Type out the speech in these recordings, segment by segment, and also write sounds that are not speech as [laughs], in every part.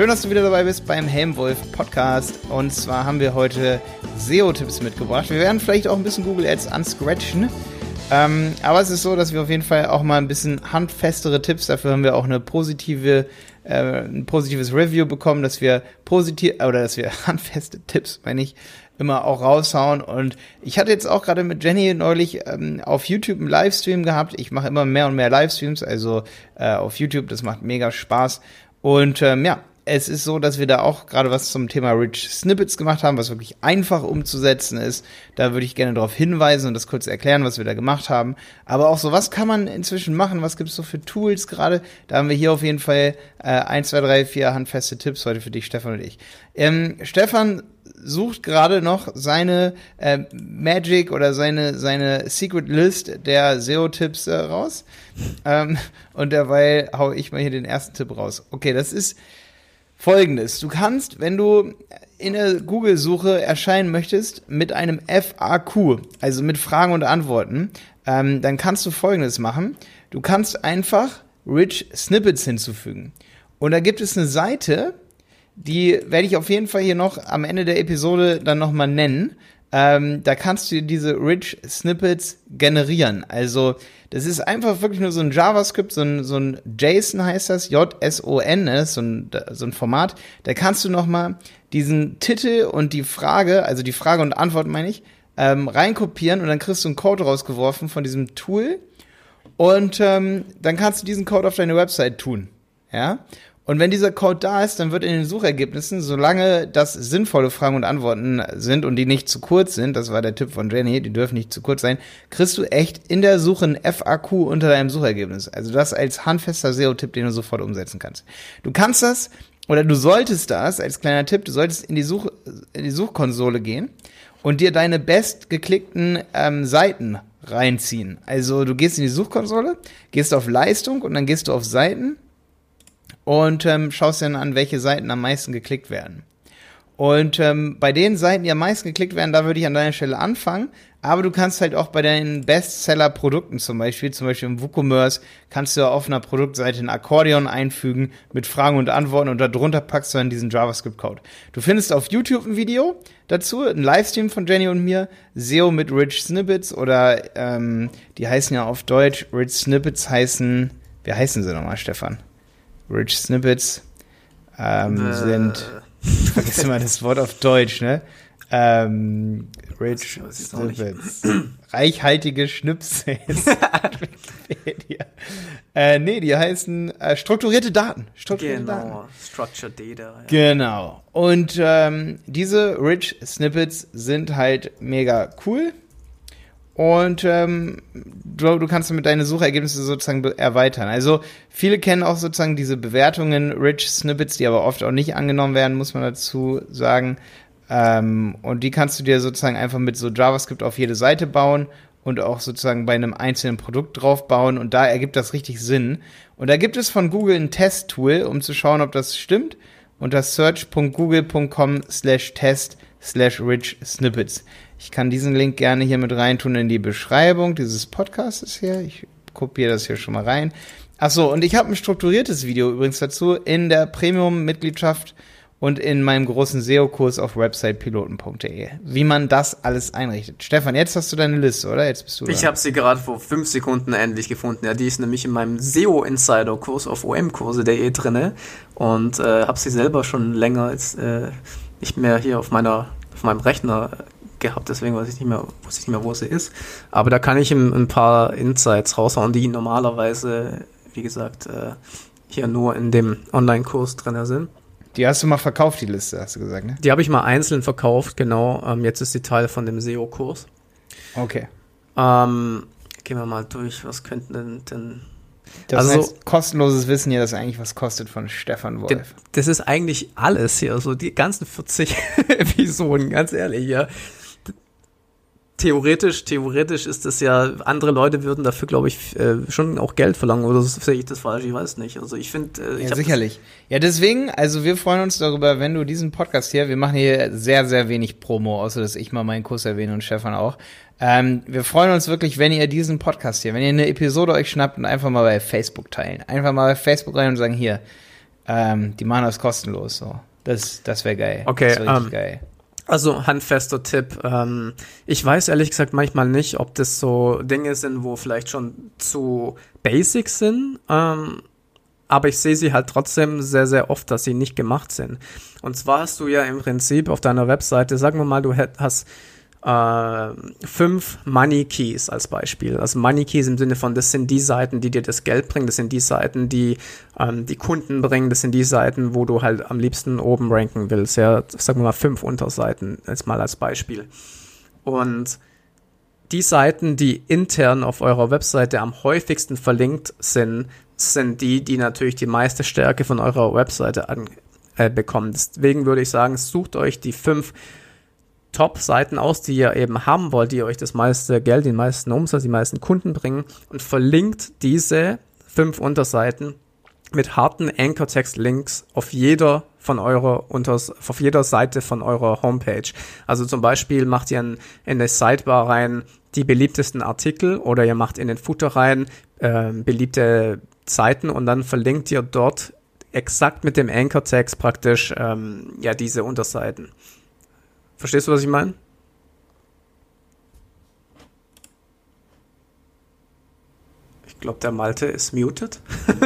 Schön, dass du wieder dabei bist beim Helmwolf Podcast. Und zwar haben wir heute SEO-Tipps mitgebracht. Wir werden vielleicht auch ein bisschen Google Ads anscratchen. Ähm, aber es ist so, dass wir auf jeden Fall auch mal ein bisschen handfestere Tipps, dafür haben wir auch eine positive, äh, ein positives Review bekommen, dass wir positiv, oder dass wir [laughs] handfeste Tipps, meine ich, immer auch raushauen. Und ich hatte jetzt auch gerade mit Jenny neulich ähm, auf YouTube einen Livestream gehabt. Ich mache immer mehr und mehr Livestreams, also äh, auf YouTube, das macht mega Spaß. Und ähm, ja, es ist so, dass wir da auch gerade was zum Thema Rich Snippets gemacht haben, was wirklich einfach umzusetzen ist. Da würde ich gerne darauf hinweisen und das kurz erklären, was wir da gemacht haben. Aber auch so, was kann man inzwischen machen? Was gibt es so für Tools gerade? Da haben wir hier auf jeden Fall äh, 1, 2, 3, 4 handfeste Tipps heute für dich, Stefan und ich. Ähm, Stefan sucht gerade noch seine äh, Magic oder seine, seine Secret List der SEO-Tipps äh, raus. Ähm, und derweil hau ich mal hier den ersten Tipp raus. Okay, das ist folgendes. Du kannst, wenn du in der Google-Suche erscheinen möchtest mit einem FAQ, also mit Fragen und Antworten, ähm, dann kannst du folgendes machen. Du kannst einfach Rich Snippets hinzufügen. Und da gibt es eine Seite, die werde ich auf jeden Fall hier noch am Ende der Episode dann nochmal nennen. Ähm, da kannst du diese Rich Snippets generieren. Also das ist einfach wirklich nur so ein JavaScript, so ein, so ein JSON heißt das, J-S-O-N, ne? so ein, so ein Format. Da kannst du nochmal diesen Titel und die Frage, also die Frage und Antwort meine ich, ähm, reinkopieren und dann kriegst du einen Code rausgeworfen von diesem Tool und ähm, dann kannst du diesen Code auf deine Website tun. Ja? Und wenn dieser Code da ist, dann wird in den Suchergebnissen, solange das sinnvolle Fragen und Antworten sind und die nicht zu kurz sind, das war der Tipp von Jenny, die dürfen nicht zu kurz sein, kriegst du echt in der Suche ein FAQ unter deinem Suchergebnis. Also das als handfester SEO-Tipp, den du sofort umsetzen kannst. Du kannst das oder du solltest das als kleiner Tipp, du solltest in die, Such, in die Suchkonsole gehen und dir deine bestgeklickten ähm, Seiten reinziehen. Also du gehst in die Suchkonsole, gehst auf Leistung und dann gehst du auf Seiten und ähm, schaust dann an, welche Seiten am meisten geklickt werden. Und ähm, bei den Seiten, die am meisten geklickt werden, da würde ich an deiner Stelle anfangen. Aber du kannst halt auch bei deinen Bestseller-Produkten zum Beispiel, zum Beispiel im WooCommerce, kannst du auf einer Produktseite ein Akkordeon einfügen mit Fragen und Antworten und darunter packst du dann diesen JavaScript-Code. Du findest auf YouTube ein Video dazu, ein Livestream von Jenny und mir, SEO mit Rich Snippets oder ähm, die heißen ja auf Deutsch, Rich Snippets heißen, wie heißen sie nochmal, Stefan? Rich Snippets ähm, äh. sind, ich vergesse immer das Wort auf Deutsch, ne? Ähm, Rich Snippets. Reichhaltige Schnipsel. [laughs] äh, nee, die heißen äh, strukturierte Daten. Strukturierte genau, Daten. Structured Data. Ja. Genau. Und ähm, diese Rich Snippets sind halt mega cool. Und ähm, du, du kannst damit deine Suchergebnisse sozusagen erweitern. Also viele kennen auch sozusagen diese Bewertungen, Rich Snippets, die aber oft auch nicht angenommen werden, muss man dazu sagen. Ähm, und die kannst du dir sozusagen einfach mit so JavaScript auf jede Seite bauen und auch sozusagen bei einem einzelnen Produkt drauf bauen. Und da ergibt das richtig Sinn. Und da gibt es von Google ein Test-Tool, um zu schauen, ob das stimmt. Unter search.google.com slash test slash rich snippets. Ich kann diesen Link gerne hier mit reintun in die Beschreibung dieses Podcasts hier. Ich kopiere das hier schon mal rein. Ach so, und ich habe ein strukturiertes Video übrigens dazu in der Premium-Mitgliedschaft und in meinem großen SEO-Kurs auf websitepiloten.de, wie man das alles einrichtet. Stefan, jetzt hast du deine Liste, oder? Jetzt bist du Ich habe sie gerade vor fünf Sekunden endlich gefunden. Ja, die ist nämlich in meinem SEO-Insider-Kurs auf omkurse.de drinne und äh, habe sie selber schon länger als äh, nicht mehr hier auf meiner auf meinem Rechner gehabt, deswegen weiß ich nicht mehr, wusste ich nicht mehr, wo sie ist. Aber da kann ich ihm ein paar Insights raushauen, die normalerweise, wie gesagt, äh, hier nur in dem Online-Kurs drin sind. Die hast du mal verkauft, die Liste, hast du gesagt, ne? Die habe ich mal einzeln verkauft, genau. Ähm, jetzt ist die Teil von dem SEO-Kurs. Okay. Ähm, gehen wir mal durch, was könnten denn, denn das also heißt, kostenloses Wissen hier, das eigentlich was kostet von Stefan Wolf. Das ist eigentlich alles hier, so die ganzen 40 [laughs] Episoden, ganz ehrlich, ja theoretisch, theoretisch ist es ja, andere Leute würden dafür, glaube ich, äh, schon auch Geld verlangen, oder sehe ich das falsch? Ich weiß nicht. Also ich finde, äh, ja, sicherlich. Ja, deswegen, also wir freuen uns darüber, wenn du diesen Podcast hier, wir machen hier sehr, sehr wenig Promo, außer dass ich mal meinen Kurs erwähne und Stefan auch. Ähm, wir freuen uns wirklich, wenn ihr diesen Podcast hier, wenn ihr eine Episode euch schnappt und einfach mal bei Facebook teilen. Einfach mal bei Facebook rein und sagen, hier, Ähm, die machen das kostenlos so. Das, das wäre geil. Okay, das wär ähm, geil. Also handfester Tipp. Ähm, ich weiß ehrlich gesagt manchmal nicht, ob das so Dinge sind, wo vielleicht schon zu basic sind. Ähm, aber ich sehe sie halt trotzdem sehr, sehr oft, dass sie nicht gemacht sind. Und zwar hast du ja im Prinzip auf deiner Webseite, sagen wir mal, du hast äh, fünf Money Keys als Beispiel. Also Money Keys im Sinne von, das sind die Seiten, die dir das Geld bringen, das sind die Seiten, die ähm, die Kunden bringen, das sind die Seiten, wo du halt am liebsten oben ranken willst. Ja, sagen wir mal fünf Unterseiten, jetzt mal als Beispiel. Und die Seiten, die intern auf eurer Webseite am häufigsten verlinkt sind, sind die, die natürlich die meiste Stärke von eurer Webseite an, äh, bekommen. Deswegen würde ich sagen, sucht euch die fünf Top-Seiten aus, die ihr eben haben wollt, die euch das meiste Geld, den meisten Umsatz, die meisten Kunden bringen und verlinkt diese fünf Unterseiten mit harten Anchor-Text-Links auf jeder von eurer Unters auf jeder Seite von eurer Homepage. Also zum Beispiel macht ihr in, in der Sidebar rein die beliebtesten Artikel oder ihr macht in den Footer rein äh, beliebte Seiten und dann verlinkt ihr dort exakt mit dem Anchor-Text praktisch ähm, ja diese Unterseiten. Verstehst du, was ich meine? Ich glaube, der Malte ist muted. [laughs]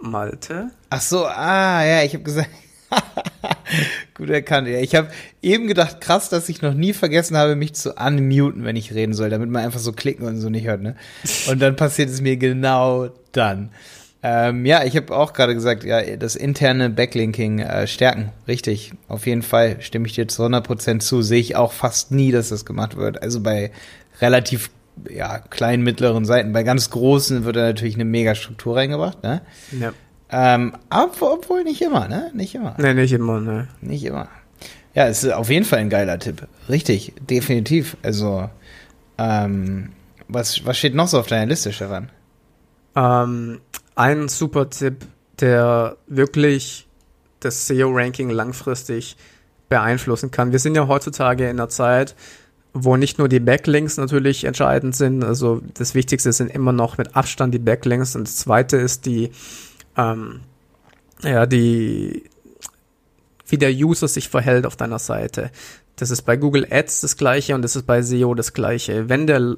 Malte? Ach so, ah, ja, ich habe gesagt. [laughs] Gut erkannt, ja. Ich habe eben gedacht, krass, dass ich noch nie vergessen habe, mich zu unmuten, wenn ich reden soll, damit man einfach so klicken und so nicht hört, ne? Und dann passiert es mir genau dann. Ähm, ja, ich habe auch gerade gesagt, ja, das interne Backlinking äh, stärken. Richtig, auf jeden Fall stimme ich dir zu 100% zu. Sehe ich auch fast nie, dass das gemacht wird. Also bei relativ ja, kleinen, mittleren Seiten. Bei ganz großen wird da natürlich eine mega Struktur reingebracht, ne? Ja. Ähm, aber, obwohl nicht immer, ne? Nicht immer. Ne, nicht immer, ne. Nicht immer. Ja, es ist auf jeden Fall ein geiler Tipp. Richtig, definitiv. Also, ähm, was, was steht noch so auf deiner Liste, Stefan? Ähm, ein super Tipp, der wirklich das SEO-Ranking langfristig beeinflussen kann. Wir sind ja heutzutage in einer Zeit, wo nicht nur die Backlinks natürlich entscheidend sind. Also das Wichtigste sind immer noch mit Abstand die Backlinks und das zweite ist die, ähm, ja, die, wie der User sich verhält auf deiner Seite. Das ist bei Google Ads das gleiche und das ist bei SEO das gleiche. Wenn der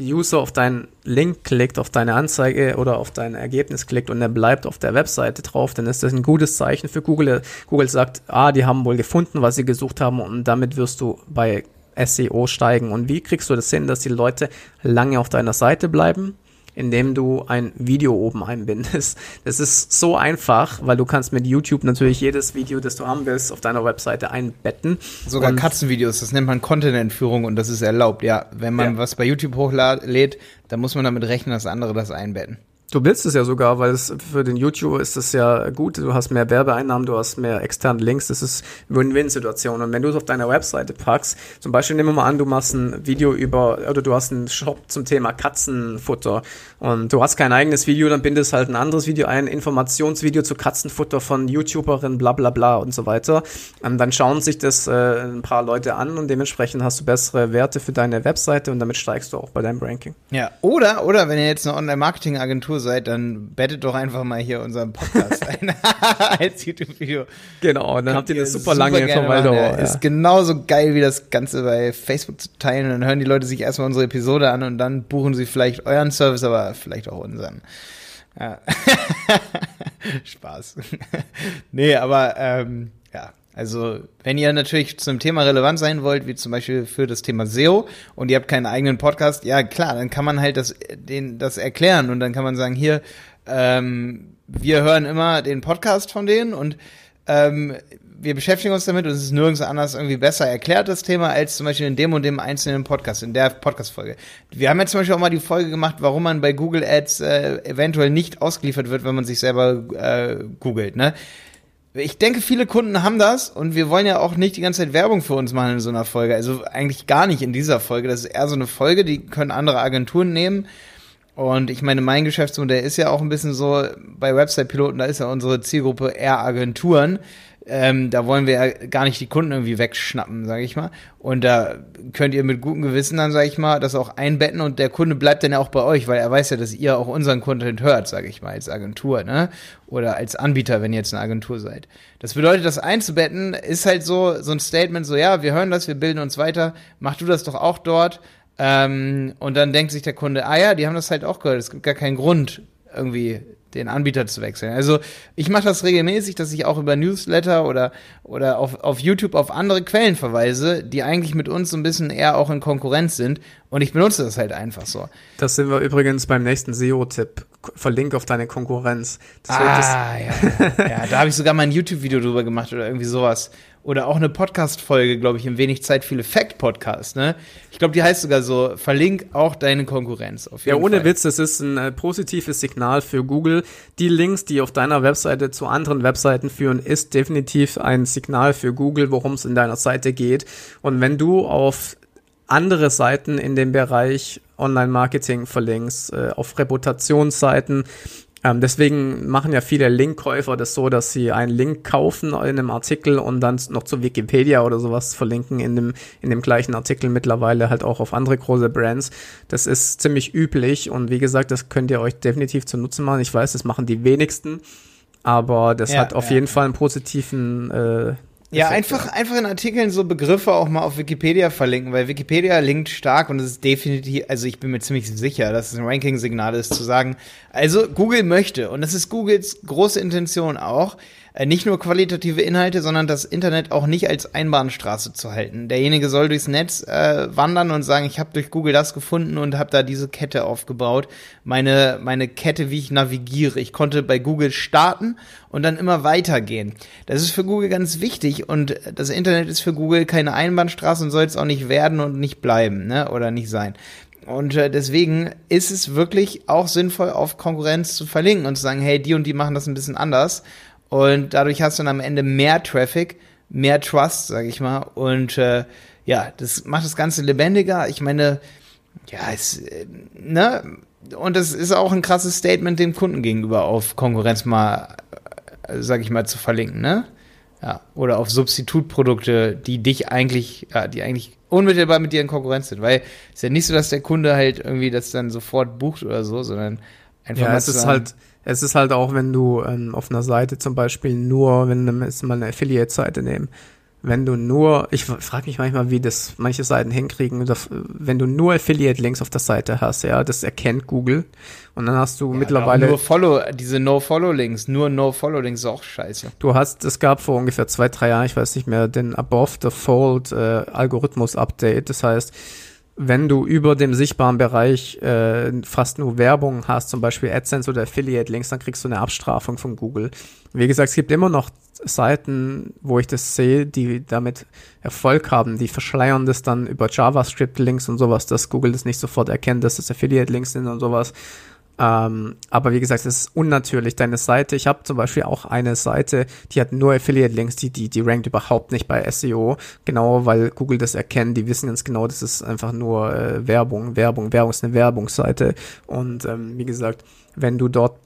User auf deinen Link klickt, auf deine Anzeige oder auf dein Ergebnis klickt und er bleibt auf der Webseite drauf, dann ist das ein gutes Zeichen für Google. Google sagt, ah, die haben wohl gefunden, was sie gesucht haben und damit wirst du bei SEO steigen. Und wie kriegst du das hin, dass die Leute lange auf deiner Seite bleiben? Indem du ein Video oben einbindest. [laughs] Das ist so einfach, weil du kannst mit YouTube natürlich jedes Video, das du haben willst, auf deiner Webseite einbetten. Sogar und Katzenvideos, das nennt man Content-Entführung und das ist erlaubt, ja. Wenn man ja. was bei YouTube hochlädt, dann muss man damit rechnen, dass andere das einbetten. Du willst es ja sogar, weil es für den YouTuber ist es ja gut. Du hast mehr Werbeeinnahmen, du hast mehr externe Links. Das ist Win-Win-Situation. Und wenn du es auf deiner Webseite packst, zum Beispiel nehmen wir mal an, du machst ein Video über, oder du hast einen Shop zum Thema Katzenfutter und du hast kein eigenes Video, dann bindest halt ein anderes Video ein, Informationsvideo zu Katzenfutter von YouTuberin, bla bla bla und so weiter. Und dann schauen sich das äh, ein paar Leute an und dementsprechend hast du bessere Werte für deine Webseite und damit steigst du auch bei deinem Ranking. Ja, oder, oder wenn ihr jetzt eine Online-Marketing-Agentur seid, dann bettet doch einfach mal hier unseren Podcast ein [laughs] als YouTube-Video. Genau, dann habt ihr eine super, lange Verweildauer. Ja. Ist genauso geil wie das Ganze bei Facebook zu teilen. Dann hören die Leute sich erstmal unsere Episode an und dann buchen sie vielleicht euren Service, aber vielleicht auch unseren. Ja. [laughs] Spaß. [laughs] nee, aber ähm, ja, also, wenn ihr natürlich zum Thema relevant sein wollt, wie zum Beispiel für das Thema SEO und ihr habt keinen eigenen Podcast, ja klar, dann kann man halt das, den, das erklären und dann kann man sagen, hier, ähm, wir hören immer den Podcast von denen und ähm, wir beschäftigen uns damit und es ist nirgends anders irgendwie besser erklärt, das Thema, als zum Beispiel in dem und dem einzelnen Podcast, in der Podcast-Folge. Wir haben jetzt zum Beispiel auch mal die Folge gemacht, warum man bei Google Ads äh, eventuell nicht ausgeliefert wird, wenn man sich selber äh, googelt, ne? Ich denke, viele Kunden haben das und wir wollen ja auch nicht die ganze Zeit Werbung für uns machen in so einer Folge. Also eigentlich gar nicht in dieser Folge. Das ist eher so eine Folge, die können andere Agenturen nehmen. Und ich meine, mein Geschäftsmodell ist ja auch ein bisschen so, bei Website-Piloten, da ist ja unsere Zielgruppe eher Agenturen. Ähm, da wollen wir ja gar nicht die Kunden irgendwie wegschnappen, sage ich mal. Und da könnt ihr mit gutem Gewissen dann, sage ich mal, das auch einbetten und der Kunde bleibt dann ja auch bei euch, weil er weiß ja, dass ihr auch unseren Content hört, sage ich mal, als Agentur, ne? Oder als Anbieter, wenn ihr jetzt eine Agentur seid. Das bedeutet, das einzubetten ist halt so, so ein Statement, so, ja, wir hören das, wir bilden uns weiter, mach du das doch auch dort. Ähm, und dann denkt sich der Kunde, ah ja, die haben das halt auch gehört, es gibt gar keinen Grund, irgendwie den Anbieter zu wechseln. Also ich mache das regelmäßig, dass ich auch über Newsletter oder, oder auf, auf YouTube auf andere Quellen verweise, die eigentlich mit uns so ein bisschen eher auch in Konkurrenz sind. Und ich benutze das halt einfach so. Das sind wir übrigens beim nächsten SEO-Tipp. Verlink auf deine Konkurrenz. Das ah, ja. ja, da habe ich sogar mal ein YouTube-Video drüber gemacht oder irgendwie sowas oder auch eine Podcast-Folge, glaube ich, im Wenig Zeit viel Effekt-Podcast, ne? Ich glaube, die heißt sogar so, verlink auch deine Konkurrenz. Auf jeden ja, ohne Fall. Witz, das ist ein äh, positives Signal für Google. Die Links, die auf deiner Webseite zu anderen Webseiten führen, ist definitiv ein Signal für Google, worum es in deiner Seite geht. Und wenn du auf andere Seiten in dem Bereich Online-Marketing verlinkst, äh, auf Reputationsseiten, ähm, deswegen machen ja viele Linkkäufer das so, dass sie einen Link kaufen in einem Artikel und dann noch zu Wikipedia oder sowas verlinken in dem, in dem gleichen Artikel mittlerweile halt auch auf andere große Brands. Das ist ziemlich üblich und wie gesagt, das könnt ihr euch definitiv zu Nutzen machen. Ich weiß, das machen die wenigsten, aber das ja, hat auf ja. jeden Fall einen positiven äh, ja, einfach, einfach in Artikeln so Begriffe auch mal auf Wikipedia verlinken, weil Wikipedia linkt stark und es ist definitiv, also ich bin mir ziemlich sicher, dass es ein Ranking-Signal ist, zu sagen, also Google möchte, und das ist Googles große Intention auch, nicht nur qualitative Inhalte, sondern das Internet auch nicht als Einbahnstraße zu halten. Derjenige soll durchs Netz äh, wandern und sagen, ich habe durch Google das gefunden und habe da diese Kette aufgebaut. Meine, meine Kette, wie ich navigiere. Ich konnte bei Google starten und dann immer weitergehen. Das ist für Google ganz wichtig und das Internet ist für Google keine Einbahnstraße und soll es auch nicht werden und nicht bleiben, ne? Oder nicht sein. Und äh, deswegen ist es wirklich auch sinnvoll, auf Konkurrenz zu verlinken und zu sagen, hey, die und die machen das ein bisschen anders. Und dadurch hast du dann am Ende mehr Traffic, mehr Trust, sag ich mal. Und äh, ja, das macht das Ganze lebendiger. Ich meine, ja, es, äh, ne? Und das ist auch ein krasses Statement dem Kunden gegenüber auf Konkurrenz mal, äh, sag ich mal, zu verlinken, ne? Ja, oder auf Substitutprodukte, die dich eigentlich, ja, die eigentlich unmittelbar mit dir in Konkurrenz sind. Weil es ist ja nicht so, dass der Kunde halt irgendwie das dann sofort bucht oder so, sondern einfach ja, es ist halt es ist halt auch, wenn du ähm, auf einer Seite zum Beispiel nur, wenn wir jetzt mal eine Affiliate-Seite nehmen, wenn du nur, ich frage mich manchmal, wie das manche Seiten hinkriegen, wenn du nur Affiliate-Links auf der Seite hast, ja, das erkennt Google und dann hast du ja, mittlerweile nur Follow, diese No-Follow-Links, nur No-Follow-Links ist auch scheiße. Du hast, es gab vor ungefähr zwei, drei Jahren, ich weiß nicht mehr, den Above the Fold äh, Algorithmus-Update, das heißt wenn du über dem sichtbaren Bereich äh, fast nur Werbung hast, zum Beispiel AdSense oder Affiliate-Links, dann kriegst du eine Abstrafung von Google. Wie gesagt, es gibt immer noch Seiten, wo ich das sehe, die damit Erfolg haben, die verschleiern das dann über JavaScript-Links und sowas, dass Google das nicht sofort erkennt, dass das Affiliate-Links sind und sowas. Ähm, aber wie gesagt, es ist unnatürlich. Deine Seite, ich habe zum Beispiel auch eine Seite, die hat nur Affiliate-Links, die, die, die rankt überhaupt nicht bei SEO. Genau, weil Google das erkennt. Die wissen ganz genau, das ist einfach nur äh, Werbung. Werbung, Werbung ist eine Werbungsseite. Und ähm, wie gesagt, wenn du dort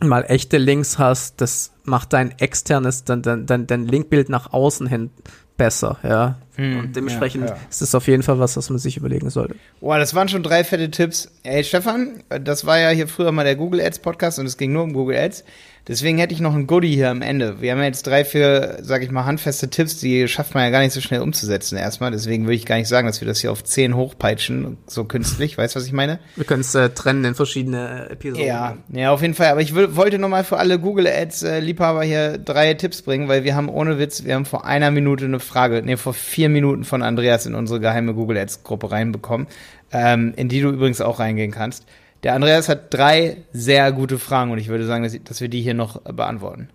mal echte Links hast, das macht dein externes, dein, dein, dein, Linkbild nach außen hin besser, ja. Hm, und dementsprechend ja, ja. ist das auf jeden Fall was, was man sich überlegen sollte. Boah, das waren schon drei fette Tipps. Ey, Stefan, das war ja hier früher mal der Google Ads Podcast und es ging nur um Google Ads. Deswegen hätte ich noch ein Goodie hier am Ende. Wir haben ja jetzt drei, vier, sag ich mal, handfeste Tipps, die schafft man ja gar nicht so schnell umzusetzen erstmal. Deswegen würde ich gar nicht sagen, dass wir das hier auf zehn hochpeitschen, so künstlich. Weißt du, was ich meine? Wir können es äh, trennen in verschiedene Episoden. Ja, ja, auf jeden Fall. Aber ich wollte nochmal für alle Google Ads äh, Liebhaber hier drei Tipps bringen, weil wir haben ohne Witz, wir haben vor einer Minute eine Frage, nee, vor vier Minuten von Andreas in unsere geheime Google Ads Gruppe reinbekommen, ähm, in die du übrigens auch reingehen kannst. Der Andreas hat drei sehr gute Fragen und ich würde sagen, dass, dass wir die hier noch beantworten.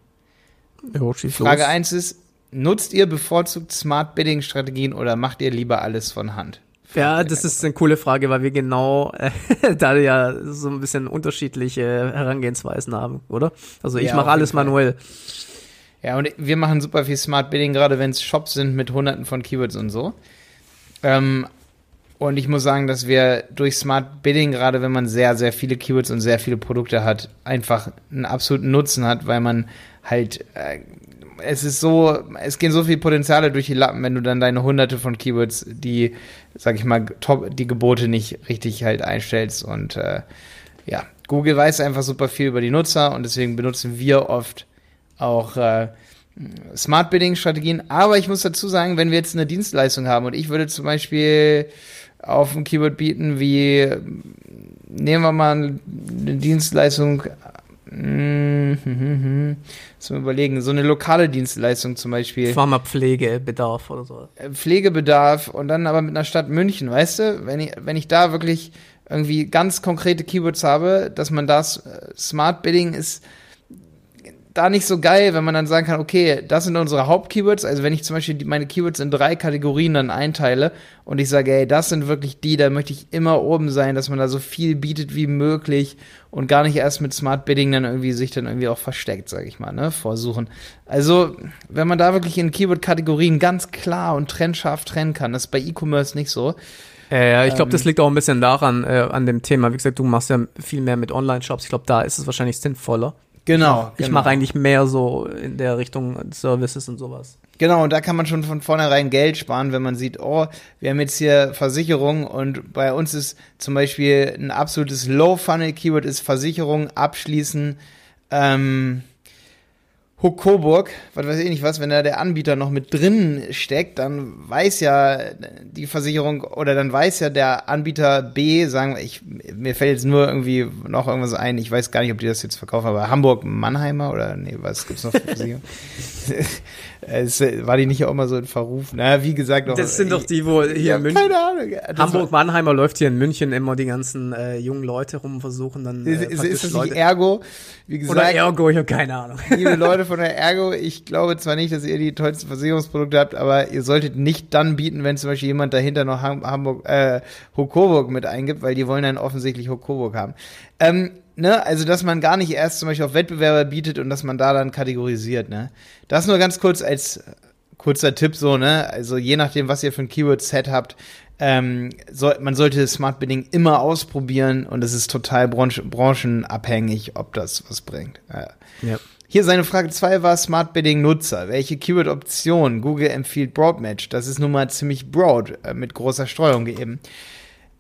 Jo, Frage 1 ist, nutzt ihr bevorzugt Smart Bidding Strategien oder macht ihr lieber alles von Hand? Ja, das ist eine coole Frage, weil wir genau äh, [laughs] da ja so ein bisschen unterschiedliche Herangehensweisen haben, oder? Also ich ja, mache alles manuell. Ja, und wir machen super viel Smart Bidding, gerade wenn es Shops sind mit hunderten von Keywords und so. Ähm, und ich muss sagen, dass wir durch Smart Bidding, gerade wenn man sehr, sehr viele Keywords und sehr viele Produkte hat, einfach einen absoluten Nutzen hat, weil man halt, äh, es ist so, es gehen so viele Potenziale durch die Lappen, wenn du dann deine hunderte von Keywords, die, sag ich mal, top, die Gebote nicht richtig halt einstellst und äh, ja, Google weiß einfach super viel über die Nutzer und deswegen benutzen wir oft auch äh, Smart Bidding Strategien. Aber ich muss dazu sagen, wenn wir jetzt eine Dienstleistung haben und ich würde zum Beispiel auf ein Keyword bieten wie, nehmen wir mal eine Dienstleistung, hm, [laughs] zum überlegen, so eine lokale Dienstleistung zum Beispiel. Pflegebedarf oder so. Äh, Pflegebedarf und dann aber mit einer Stadt München, weißt du, wenn ich, wenn ich da wirklich irgendwie ganz konkrete Keywords habe, dass man das, äh, Smart Bidding ist, da nicht so geil, wenn man dann sagen kann, okay, das sind unsere Hauptkeywords. Also wenn ich zum Beispiel meine Keywords in drei Kategorien dann einteile und ich sage, ey, das sind wirklich die, da möchte ich immer oben sein, dass man da so viel bietet wie möglich und gar nicht erst mit Smart Bidding dann irgendwie sich dann irgendwie auch versteckt, sage ich mal, ne, vorsuchen. Also wenn man da wirklich in Keyword-Kategorien ganz klar und trennscharf trennen kann, das ist bei E-Commerce nicht so. Ja, ich glaube, ähm, das liegt auch ein bisschen daran, äh, an dem Thema. Wie gesagt, du machst ja viel mehr mit Online-Shops. Ich glaube, da ist es wahrscheinlich sinnvoller. Genau. Ich genau. mache eigentlich mehr so in der Richtung Services und sowas. Genau, und da kann man schon von vornherein Geld sparen, wenn man sieht, oh, wir haben jetzt hier Versicherung und bei uns ist zum Beispiel ein absolutes Low-Funnel-Keyword ist Versicherung abschließen. Ähm, Huck Coburg, was weiß ich nicht was, wenn da der Anbieter noch mit drin steckt, dann weiß ja die Versicherung oder dann weiß ja der Anbieter B, sagen wir, ich, mir fällt jetzt nur irgendwie noch irgendwas ein, ich weiß gar nicht, ob die das jetzt verkaufen, aber Hamburg Mannheimer oder nee, was gibt's noch für Versicherung? [laughs] es, war die nicht auch mal so in Verruf? Na, wie gesagt, noch, Das sind doch die, wo hier ja, in München. Keine Ahnung. Hamburg Mannheimer läuft hier in München immer die ganzen äh, jungen Leute rum, versuchen dann. Äh, ist, ist das nicht Ergo? Wie gesagt, oder Ergo, ich habe keine Ahnung. Liebe Leute von der Ergo, ich glaube zwar nicht, dass ihr die tollsten Versicherungsprodukte habt, aber ihr solltet nicht dann bieten, wenn zum Beispiel jemand dahinter noch Hamburg, äh, Hokoburg mit eingibt, weil die wollen dann offensichtlich Hokoburg haben. Ähm, ne, also dass man gar nicht erst zum Beispiel auf Wettbewerber bietet und dass man da dann kategorisiert, ne. Das nur ganz kurz als kurzer Tipp so, ne? Also je nachdem, was ihr für ein Keyword-Set habt, ähm, soll, man sollte Smart Bidding immer ausprobieren und es ist total branch branchenabhängig, ob das was bringt. Ja. ja. Hier seine Frage 2 war Smart Bidding Nutzer. Welche Keyword-Option Google empfiehlt Broadmatch? Das ist nun mal ziemlich broad, äh, mit großer Streuung gegeben.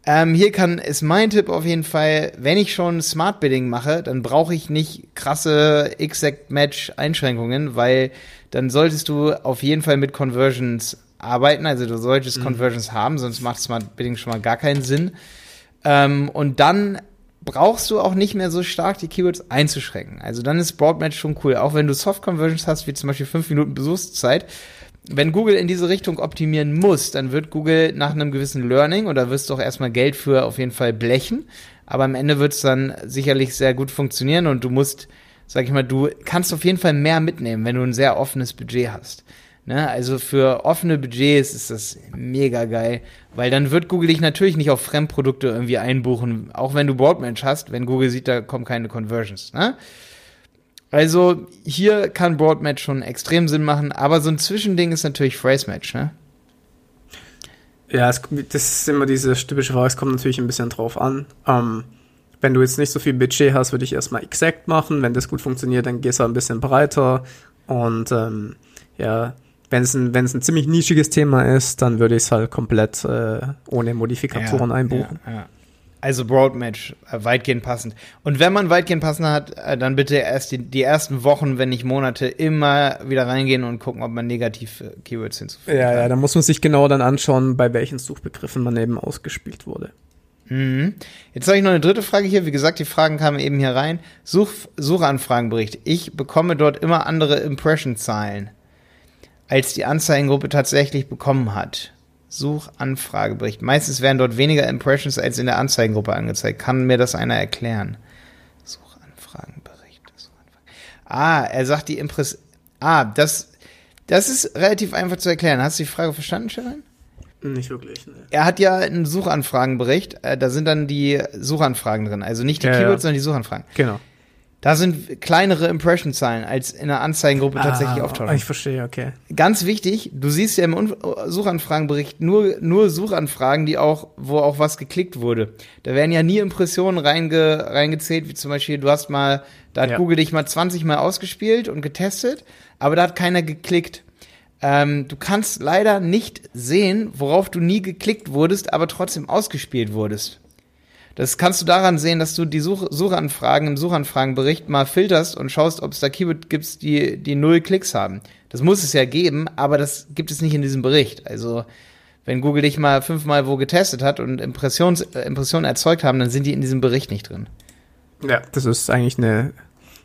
Ähm, hier kann, ist mein Tipp auf jeden Fall, wenn ich schon Smart Bidding mache, dann brauche ich nicht krasse Exact Match Einschränkungen, weil dann solltest du auf jeden Fall mit Conversions arbeiten. Also du solltest mhm. Conversions haben, sonst macht Smart Bidding schon mal gar keinen Sinn. Ähm, und dann brauchst du auch nicht mehr so stark die Keywords einzuschränken. Also dann ist Broadmatch schon cool. Auch wenn du Soft Conversions hast, wie zum Beispiel fünf Minuten Besuchszeit, wenn Google in diese Richtung optimieren muss, dann wird Google nach einem gewissen Learning oder wirst du auch erstmal Geld für auf jeden Fall blechen. Aber am Ende wird es dann sicherlich sehr gut funktionieren und du musst, sag ich mal, du kannst auf jeden Fall mehr mitnehmen, wenn du ein sehr offenes Budget hast. Ne? Also für offene Budgets ist das mega geil, weil dann wird Google dich natürlich nicht auf Fremdprodukte irgendwie einbuchen, auch wenn du Broadmatch hast, wenn Google sieht, da kommen keine Conversions. Ne? Also hier kann Broadmatch schon extrem Sinn machen, aber so ein Zwischending ist natürlich Phrase-Match, ne? Ja, es, das ist immer diese typische Frage, es kommt natürlich ein bisschen drauf an. Ähm, wenn du jetzt nicht so viel Budget hast, würde ich erstmal Exact machen. Wenn das gut funktioniert, dann gehst du ein bisschen breiter. Und ähm, ja, wenn es ein, wenn es ein ziemlich nischiges Thema ist, dann würde ich es halt komplett äh, ohne Modifikatoren ja, einbuchen. Ja, ja. Also Broadmatch, äh, weitgehend passend. Und wenn man weitgehend passend hat, äh, dann bitte erst die, die, ersten Wochen, wenn nicht Monate, immer wieder reingehen und gucken, ob man negativ Keywords hinzufügt. Ja, kann. ja, da muss man sich genau dann anschauen, bei welchen Suchbegriffen man eben ausgespielt wurde. Mhm. Jetzt habe ich noch eine dritte Frage hier. Wie gesagt, die Fragen kamen eben hier rein. Such, Suchanfragenbericht. Ich bekomme dort immer andere Impression-Zahlen, als die Anzeigengruppe tatsächlich bekommen hat. Suchanfragebericht. Meistens werden dort weniger Impressions als in der Anzeigengruppe angezeigt. Kann mir das einer erklären? Suchanfragenbericht. Ah, er sagt die Impress. Ah, das, das ist relativ einfach zu erklären. Hast du die Frage verstanden, Sharon? Nicht wirklich. Ne. Er hat ja einen Suchanfragenbericht. Äh, da sind dann die Suchanfragen drin. Also nicht die ja, Keywords, ja. sondern die Suchanfragen. Genau. Da sind kleinere Impression-Zahlen als in der Anzeigengruppe tatsächlich Ah, auftauchen. Ich verstehe, okay. Ganz wichtig, du siehst ja im Un Suchanfragenbericht nur, nur Suchanfragen, die auch, wo auch was geklickt wurde. Da werden ja nie Impressionen reinge, reingezählt, wie zum Beispiel, du hast mal, da hat Ja. Google dich mal 20 Mal ausgespielt und getestet, aber da hat keiner geklickt. Ähm, du kannst leider nicht sehen, worauf du nie geklickt wurdest, aber trotzdem ausgespielt wurdest. Das kannst du daran sehen, dass du die Such Suchanfragen im Suchanfragenbericht mal filterst und schaust, ob es da Keyword gibt, die, die null Klicks haben. Das muss es ja geben, aber das gibt es nicht in diesem Bericht. Also, wenn Google dich mal fünfmal wo getestet hat und Impressions äh, Impressionen erzeugt haben, dann sind die in diesem Bericht nicht drin. Ja, das ist eigentlich eine,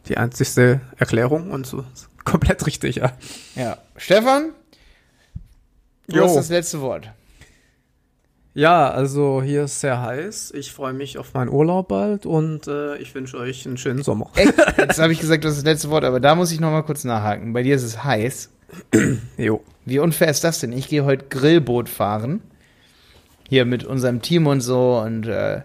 die einzigste Erklärung und so komplett richtig, ja. Ja. Stefan, du Jo. hast das letzte Wort. Ja, also hier ist sehr heiß. Ich freue mich auf meinen Urlaub bald und äh, ich wünsche euch einen schönen Sommer. Echt? Jetzt habe ich gesagt, du hast das letzte Wort, aber da muss ich noch mal kurz nachhaken. Bei dir ist es heiß. [clears throat] Jo. Wie unfair ist das denn? Ich gehe heute Grillboot fahren. Hier mit unserem Team und so. Und äh,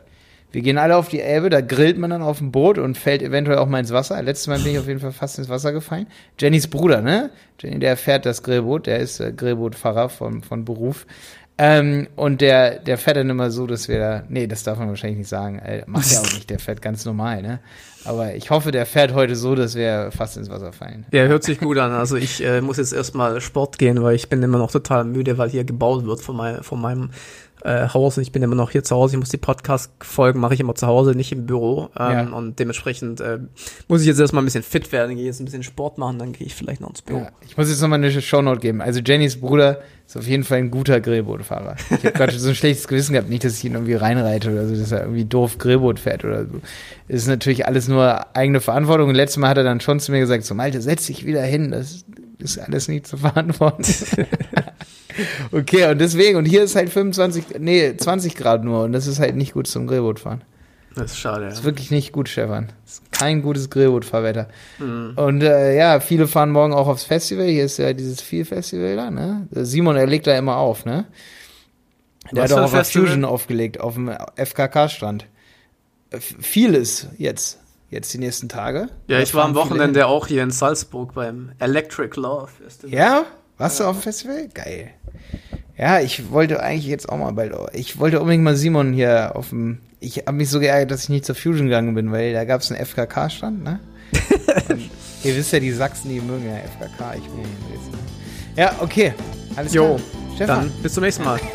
wir gehen alle auf die Elbe. Da grillt man dann auf dem Boot und fällt eventuell auch mal ins Wasser. Letztes Mal bin ich auf jeden Fall fast ins Wasser gefallen. Jennys Bruder, ne? Jenny, der fährt das Grillboot. Der ist äh, Grillbootfahrer von, von Beruf. Ähm, und der, der fährt dann immer so, dass wir da. Nee, das darf man wahrscheinlich nicht sagen. Äh, macht er [laughs] auch nicht. Der fährt ganz normal, ne? Aber ich hoffe, der fährt heute so, dass wir fast ins Wasser fallen. Ja, hört sich gut an. Also ich äh, muss jetzt erstmal Sport gehen, weil ich bin immer noch total müde, weil hier gebaut wird von, mein, von meinem äh, Haus und ich bin immer noch hier zu Hause. Ich muss die Podcast-Folgen mache ich immer zu Hause, nicht im Büro. Ähm, Ja. Und dementsprechend äh, muss ich jetzt erstmal ein bisschen fit werden, gehe jetzt ein bisschen Sport machen, dann gehe ich vielleicht noch ins Büro. Ja, ich muss jetzt nochmal eine Shownote geben. Also Jennys Bruder ist auf jeden Fall ein guter Grillbootfahrer. Ich habe gerade [laughs] so ein schlechtes Gewissen gehabt, nicht, dass ich ihn irgendwie reinreite oder so, dass er irgendwie doof Grillboot fährt oder so. Ist natürlich alles nur eigene Verantwortung. Und letztes Mal hat er dann schon zu mir gesagt, so Malte, setz dich wieder hin, das ist alles nicht zu verantworten. [laughs] okay, und deswegen, und hier ist halt 25, nee, 20 Grad nur und das ist halt nicht gut zum Grillbootfahren. Das ist schade. Das ist Ja. wirklich nicht gut, Stefan. Das ist kein gutes Grillbootfahrwetter. Mhm. Und äh, ja, viele fahren morgen auch aufs Festival. Hier ist ja dieses Viel-Festival da, ne? Simon, er legt da immer auf, ne? Der Was hat auch auf der? Fusion aufgelegt, auf dem FKK-Strand. Vieles jetzt, jetzt die nächsten Tage. Ja, ich war am Wochenende auch hier in Salzburg beim Electric Love Festival. Ja? Warst du auf dem Festival? Geil. Ja, ich wollte eigentlich jetzt auch mal bald. Ich wollte unbedingt mal Simon hier auf dem. Ich habe mich so geärgert, dass ich nicht zur Fusion gegangen bin, weil da gab es einen FKK-Stand, ne? [laughs] Ihr wisst ja, die Sachsen, die mögen ja FKK. Ich ja in Dresden. Ja, okay. Alles Jo, klar. Stefan. Dann bis zum nächsten Mal. [laughs]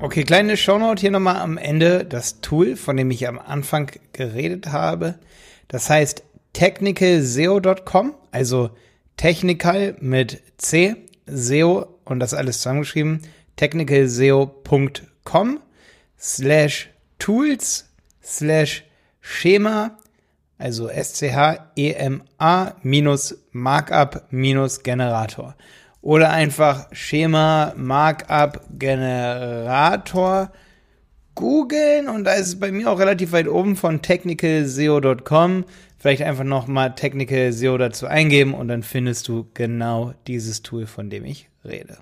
Okay, kleine Shownote hier nochmal am Ende. Das Tool, von dem ich am Anfang geredet habe, das heißt technicalseo.com, also technical mit C, SEO und das alles zusammengeschrieben, technicalseo.com slash tools slash Schema, also S-C-H-E-M-A minus Markup minus Generator. Oder einfach Schema Markup Generator googeln und da ist es bei mir auch relativ weit oben von technicalseo.com. Vielleicht einfach nochmal Technical SEO dazu eingeben und dann findest du genau dieses Tool, von dem ich rede.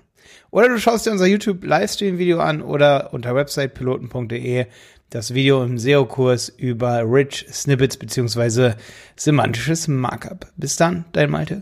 Oder du schaust dir unser YouTube Livestream-Video an oder unter websitepiloten.de das Video im SEO-Kurs über Rich Snippets beziehungsweise semantisches Markup. Bis dann, dein Malte.